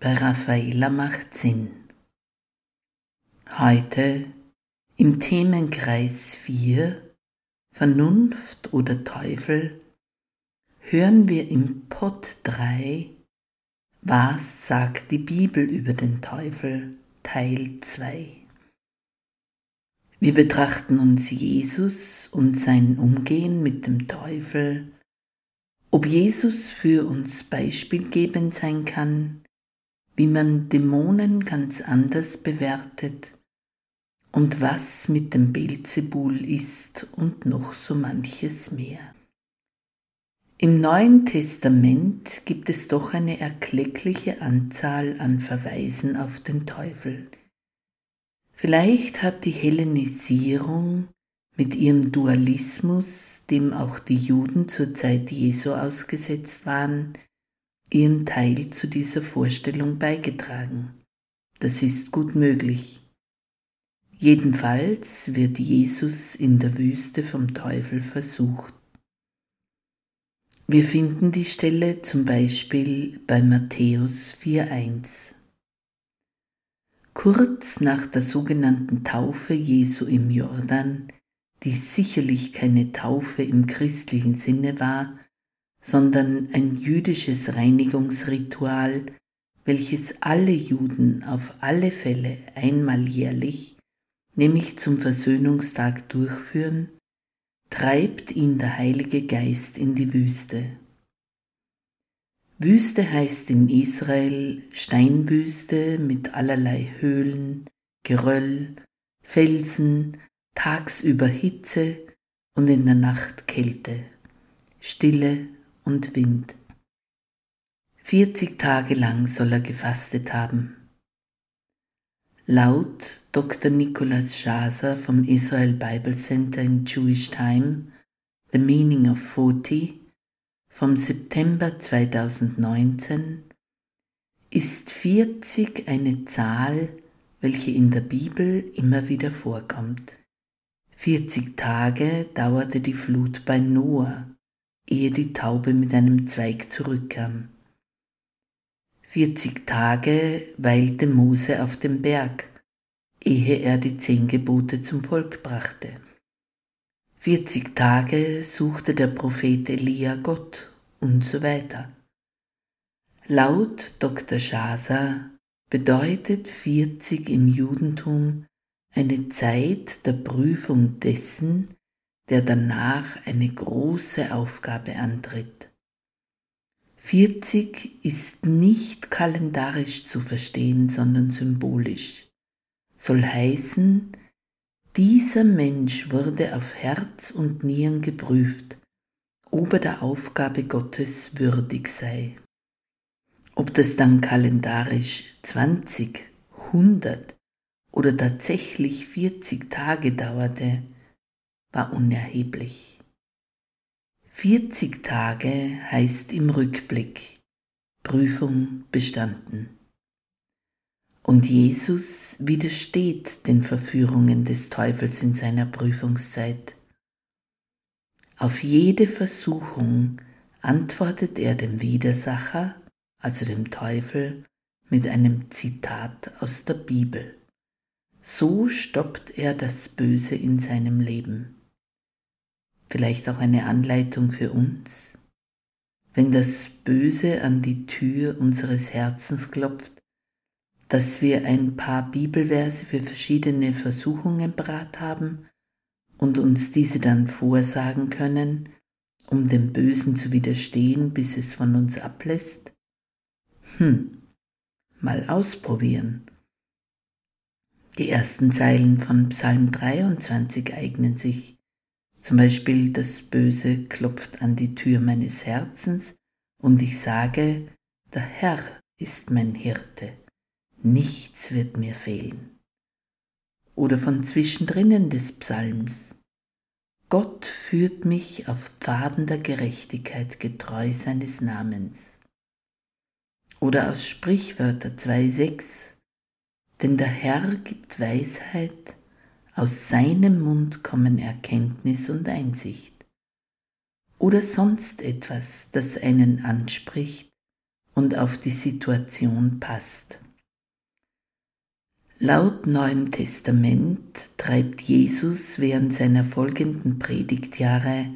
bei Raffaella macht Sinn. Heute im Themenkreis 4 Vernunft oder Teufel hören wir im Pod 3 Was sagt die Bibel über den Teufel Teil 2. Wir betrachten uns Jesus und sein Umgehen mit dem Teufel, ob Jesus für uns beispielgebend sein kann, wie man Dämonen ganz anders bewertet und was mit dem Beelzebul ist und noch so manches mehr. Im Neuen Testament gibt es doch eine erkleckliche Anzahl an Verweisen auf den Teufel. Vielleicht hat die Hellenisierung mit ihrem Dualismus, dem auch die Juden zur Zeit Jesu ausgesetzt waren, ihren Teil zu dieser Vorstellung beigetragen. Das ist gut möglich. Jedenfalls wird Jesus in der Wüste vom Teufel versucht. Wir finden die Stelle zum Beispiel bei Matthäus 4.1. Kurz nach der sogenannten Taufe Jesu im Jordan, die sicherlich keine Taufe im christlichen Sinne war, sondern ein jüdisches Reinigungsritual, welches alle Juden auf alle Fälle einmal jährlich, nämlich zum Versöhnungstag durchführen, treibt ihn der Heilige Geist in die Wüste. Wüste heißt in Israel Steinwüste mit allerlei Höhlen, Geröll, Felsen, tagsüber Hitze und in der Nacht Kälte, Stille und Wind. 40 Tage lang soll er gefastet haben. Laut Dr. Nicholas Schaser vom Israel Bible Center in Jewish Time, The Meaning of 40, vom September 2019, ist 40 eine Zahl, welche in der Bibel immer wieder vorkommt. 40 Tage dauerte die Flut bei Noah, ehe die Taube mit einem Zweig zurückkam. Vierzig Tage weilte Mose auf dem Berg, ehe er die zehn Gebote zum Volk brachte. Vierzig Tage suchte der Prophet Elia Gott und so weiter. Laut Dr. Schasa bedeutet 40 im Judentum eine Zeit der Prüfung dessen, der danach eine große Aufgabe antritt. 40 ist nicht kalendarisch zu verstehen, sondern symbolisch. Soll heißen, dieser Mensch wurde auf Herz und Nieren geprüft, ob er der Aufgabe Gottes würdig sei. Ob das dann kalendarisch 20, 100 oder tatsächlich 40 Tage dauerte, war unerheblich. 40 Tage heißt im Rückblick Prüfung bestanden. Und Jesus widersteht den Verführungen des Teufels in seiner Prüfungszeit. Auf jede Versuchung antwortet er dem Widersacher, also dem Teufel, mit einem Zitat aus der Bibel. So stoppt er das Böse in seinem Leben vielleicht auch eine Anleitung für uns. Wenn das Böse an die Tür unseres Herzens klopft, dass wir ein paar Bibelverse für verschiedene Versuchungen parat haben und uns diese dann vorsagen können, um dem Bösen zu widerstehen, bis es von uns ablässt? Hm, mal ausprobieren. Die ersten Zeilen von Psalm 23 eignen sich. Zum Beispiel, das Böse klopft an die Tür meines Herzens und ich sage, der Herr ist mein Hirte nichts wird mir fehlen. Oder von zwischendrinnen des Psalms. Gott führt mich auf Pfaden der Gerechtigkeit getreu seines Namens. Oder aus Sprichwörter 2.6. Denn der Herr gibt Weisheit, aus seinem Mund kommen Erkenntnis und Einsicht. Oder sonst etwas, das einen anspricht und auf die Situation passt. Laut Neuem Testament treibt Jesus während seiner folgenden Predigtjahre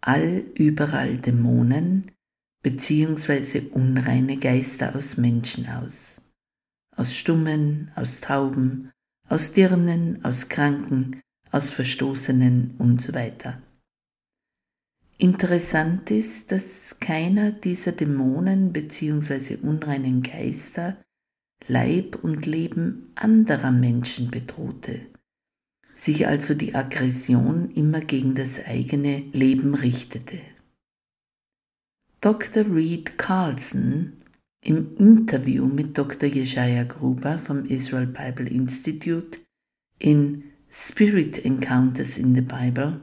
all überall Dämonen bzw. unreine Geister aus Menschen aus. Aus Stummen, aus Tauben, aus Dirnen, aus Kranken, aus Verstoßenen und so weiter. Interessant ist, dass keiner dieser Dämonen bzw. unreinen Geister Leib und Leben anderer Menschen bedrohte, sich also die Aggression immer gegen das eigene Leben richtete. Dr. Reed Carlson im Interview mit Dr. Jeshaya Gruber vom Israel Bible Institute in Spirit Encounters in the Bible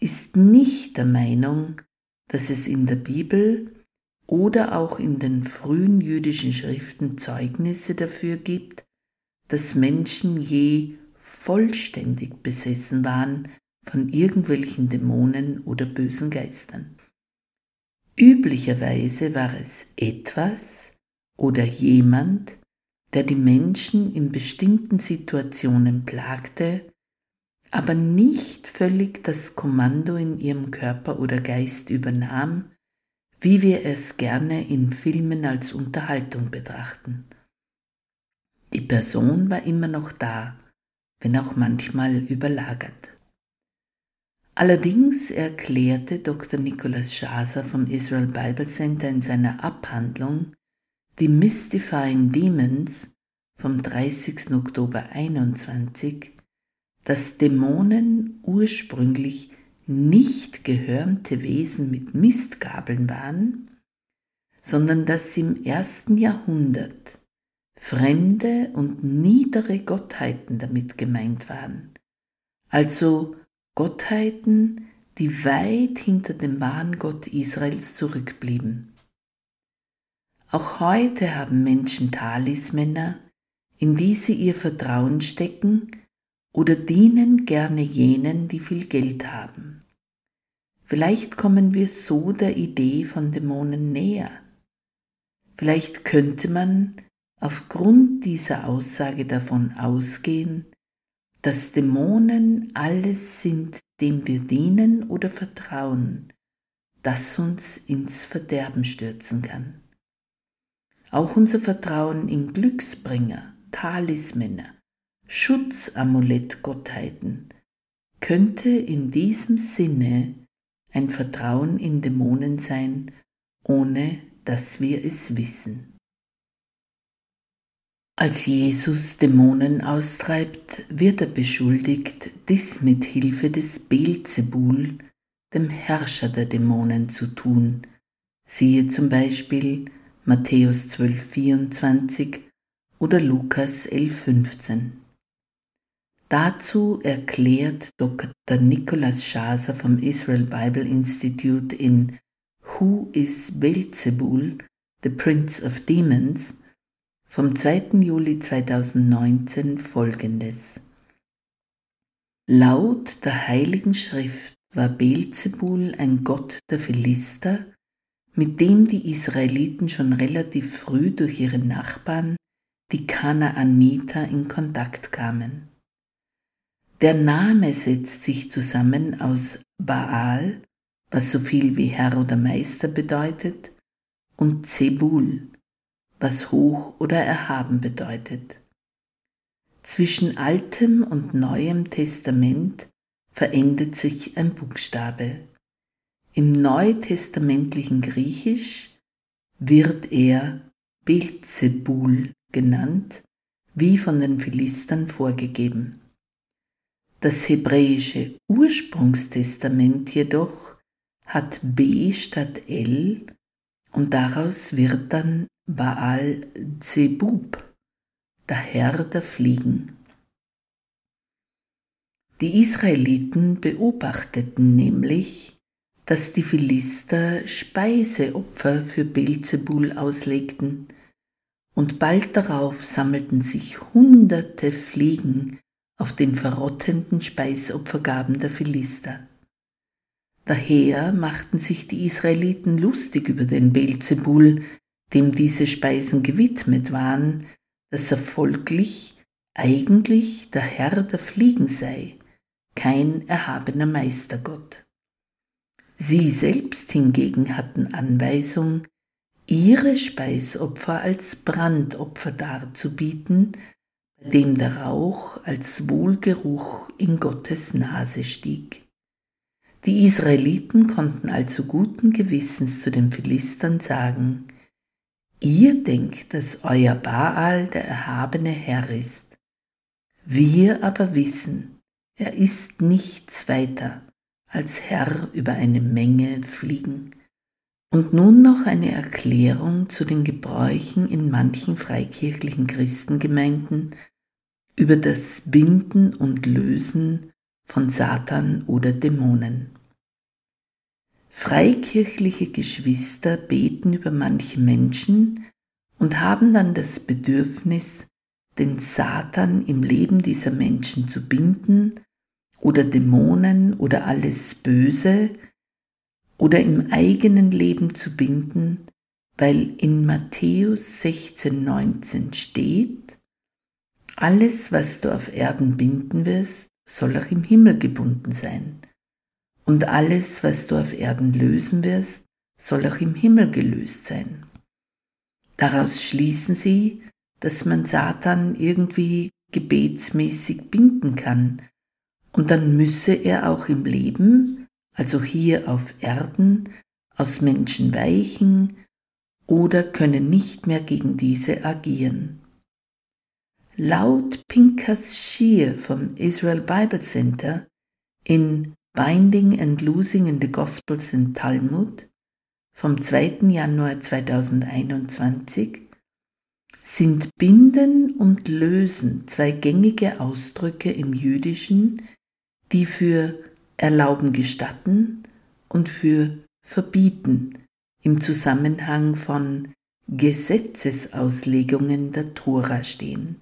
ist nicht der Meinung, dass es in der Bibel oder auch in den frühen jüdischen Schriften Zeugnisse dafür gibt, dass Menschen je vollständig besessen waren von irgendwelchen Dämonen oder bösen Geistern. Üblicherweise war es etwas oder jemand, der die Menschen in bestimmten Situationen plagte, aber nicht völlig das Kommando in ihrem Körper oder Geist übernahm, wie wir es gerne in Filmen als Unterhaltung betrachten. Die Person war immer noch da, wenn auch manchmal überlagert. Allerdings erklärte Dr. Nicholas Schaser vom Israel Bible Center in seiner Abhandlung Die Mystifying Demons vom 30. Oktober 21, dass Dämonen ursprünglich nicht gehörnte Wesen mit Mistgabeln waren, sondern dass im ersten Jahrhundert fremde und niedere Gottheiten damit gemeint waren, also Gottheiten, die weit hinter dem wahren Gott Israels zurückblieben. Auch heute haben Menschen Talismänner, in die sie ihr Vertrauen stecken oder dienen gerne jenen, die viel Geld haben. Vielleicht kommen wir so der Idee von Dämonen näher. Vielleicht könnte man aufgrund dieser Aussage davon ausgehen, dass Dämonen alles sind, dem wir dienen oder vertrauen, das uns ins Verderben stürzen kann. Auch unser Vertrauen in Glücksbringer, Talismänner, Schutzamulettgottheiten könnte in diesem Sinne ein Vertrauen in Dämonen sein, ohne dass wir es wissen. Als Jesus Dämonen austreibt, wird er beschuldigt, dies mit Hilfe des Beelzebul, dem Herrscher der Dämonen, zu tun. Siehe zum Beispiel Matthäus 12,24 oder Lukas 11,15. Dazu erklärt Dr. Nicholas Schaser vom Israel Bible Institute in Who is Beelzebul, the Prince of Demons vom 2. Juli 2019 folgendes. Laut der Heiligen Schrift war Beelzebul ein Gott der Philister, mit dem die Israeliten schon relativ früh durch ihre Nachbarn, die Kanaaniter, in Kontakt kamen. Der Name setzt sich zusammen aus Baal, was so viel wie Herr oder Meister bedeutet, und Zebul, was hoch oder erhaben bedeutet. Zwischen Altem und Neuem Testament verändert sich ein Buchstabe. Im neutestamentlichen Griechisch wird er Beelzebul genannt, wie von den Philistern vorgegeben. Das hebräische Ursprungstestament jedoch hat B statt L und daraus wird dann Baal Zebub, der Herr der Fliegen. Die Israeliten beobachteten nämlich, dass die Philister Speiseopfer für Beelzebul auslegten, und bald darauf sammelten sich hunderte Fliegen auf den verrottenden Speisopfergaben der Philister. Daher machten sich die Israeliten lustig über den Beelzebul, dem diese Speisen gewidmet waren, dass er folglich eigentlich der Herr der Fliegen sei, kein erhabener Meistergott. Sie selbst hingegen hatten Anweisung, ihre Speisopfer als Brandopfer darzubieten, bei dem der Rauch als Wohlgeruch in Gottes Nase stieg. Die Israeliten konnten also guten Gewissens zu den Philistern sagen, Ihr denkt, dass euer Baal der erhabene Herr ist. Wir aber wissen, er ist nichts weiter als Herr über eine Menge Fliegen. Und nun noch eine Erklärung zu den Gebräuchen in manchen freikirchlichen Christengemeinden über das Binden und Lösen von Satan oder Dämonen. Freikirchliche Geschwister beten über manche Menschen und haben dann das Bedürfnis, den Satan im Leben dieser Menschen zu binden oder Dämonen oder alles Böse oder im eigenen Leben zu binden, weil in Matthäus 16, 19 steht, alles, was du auf Erden binden wirst, soll auch im Himmel gebunden sein und alles, was du auf Erden lösen wirst, soll auch im Himmel gelöst sein. Daraus schließen sie, dass man Satan irgendwie gebetsmäßig binden kann, und dann müsse er auch im Leben, also hier auf Erden, aus Menschen weichen oder könne nicht mehr gegen diese agieren. Laut Pinkas Shear vom Israel Bible Center in Binding and Losing in the Gospels in Talmud vom 2. Januar 2021 sind Binden und Lösen zwei gängige Ausdrücke im Jüdischen, die für Erlauben gestatten und für Verbieten im Zusammenhang von Gesetzesauslegungen der Tora stehen.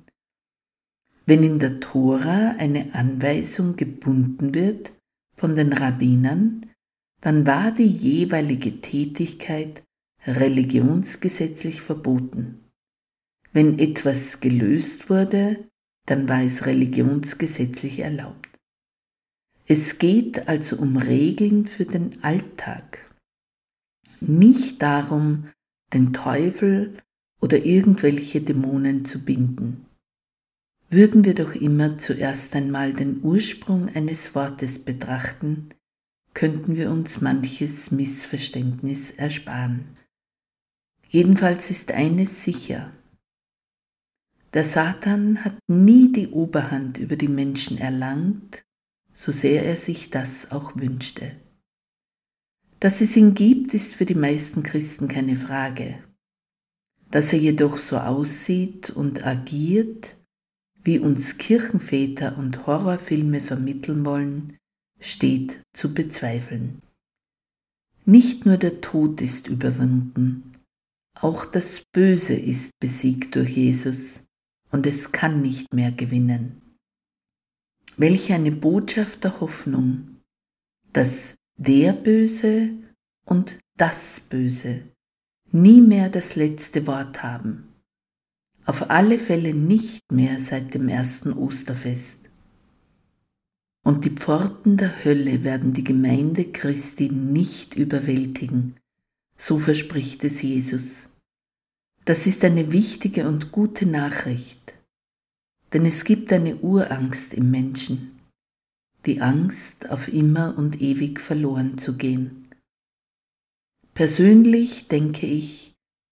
Wenn in der Tora eine Anweisung gebunden wird, von den Rabbinern, dann war die jeweilige Tätigkeit religionsgesetzlich verboten. Wenn etwas gelöst wurde, dann war es religionsgesetzlich erlaubt. Es geht also um Regeln für den Alltag, nicht darum, den Teufel oder irgendwelche Dämonen zu binden würden wir doch immer zuerst einmal den Ursprung eines Wortes betrachten, könnten wir uns manches Missverständnis ersparen. Jedenfalls ist eines sicher. Der Satan hat nie die Oberhand über die Menschen erlangt, so sehr er sich das auch wünschte. Dass es ihn gibt, ist für die meisten Christen keine Frage. Dass er jedoch so aussieht und agiert, wie uns Kirchenväter und Horrorfilme vermitteln wollen, steht zu bezweifeln. Nicht nur der Tod ist überwunden, auch das Böse ist besiegt durch Jesus und es kann nicht mehr gewinnen. Welch eine Botschaft der Hoffnung, dass der Böse und das Böse nie mehr das letzte Wort haben auf alle Fälle nicht mehr seit dem ersten Osterfest. Und die Pforten der Hölle werden die Gemeinde Christi nicht überwältigen, so verspricht es Jesus. Das ist eine wichtige und gute Nachricht, denn es gibt eine Urangst im Menschen, die Angst, auf immer und ewig verloren zu gehen. Persönlich denke ich,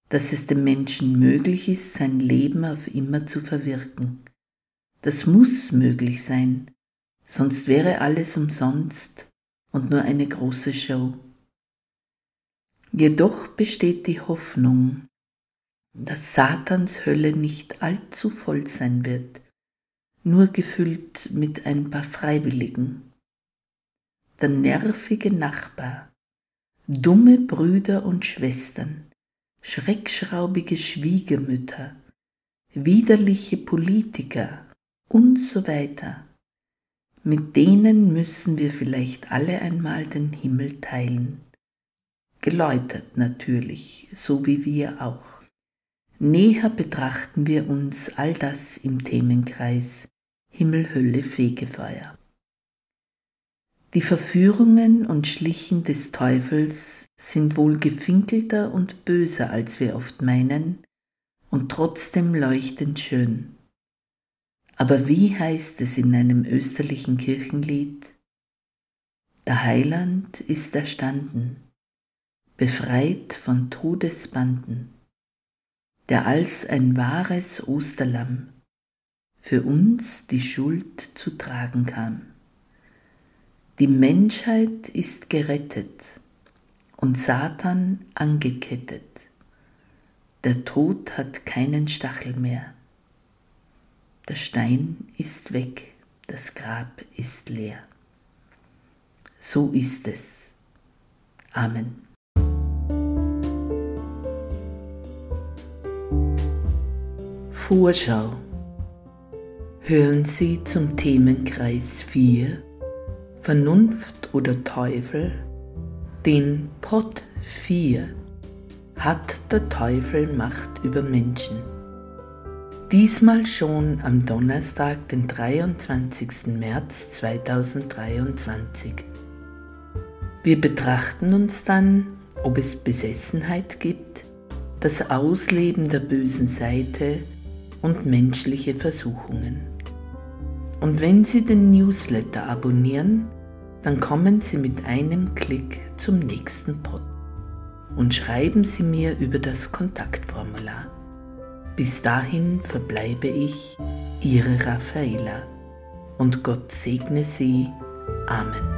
dass es dem Menschen möglich ist, sein Leben auf immer zu verwirken. Das muss möglich sein, sonst wäre alles umsonst und nur eine große Show. Jedoch besteht die Hoffnung, dass Satans Hölle nicht allzu voll sein wird, nur gefüllt mit ein paar Freiwilligen. Der nervige Nachbar, dumme Brüder und Schwestern, schreckschraubige Schwiegermütter, widerliche Politiker und so weiter. Mit denen müssen wir vielleicht alle einmal den Himmel teilen. Geläutert natürlich, so wie wir auch. Näher betrachten wir uns all das im Themenkreis Himmel, Hölle, Fegefeuer. Die Verführungen und Schlichen des Teufels sind wohl gefinkelter und böser, als wir oft meinen, und trotzdem leuchtend schön. Aber wie heißt es in einem österlichen Kirchenlied? Der Heiland ist erstanden, befreit von Todesbanden der als ein wahres Osterlamm für uns die Schuld zu tragen kam. Die Menschheit ist gerettet und Satan angekettet. Der Tod hat keinen Stachel mehr. Der Stein ist weg, das Grab ist leer. So ist es. Amen. Vorschau. Hören Sie zum Themenkreis 4 Vernunft oder Teufel den Pot 4 Hat der Teufel Macht über Menschen? Diesmal schon am Donnerstag, den 23. März 2023. Wir betrachten uns dann, ob es Besessenheit gibt, das Ausleben der bösen Seite und menschliche Versuchungen. Und wenn Sie den Newsletter abonnieren, dann kommen Sie mit einem Klick zum nächsten Pod und schreiben Sie mir über das Kontaktformular. Bis dahin verbleibe ich, Ihre Raffaela, und Gott segne Sie. Amen.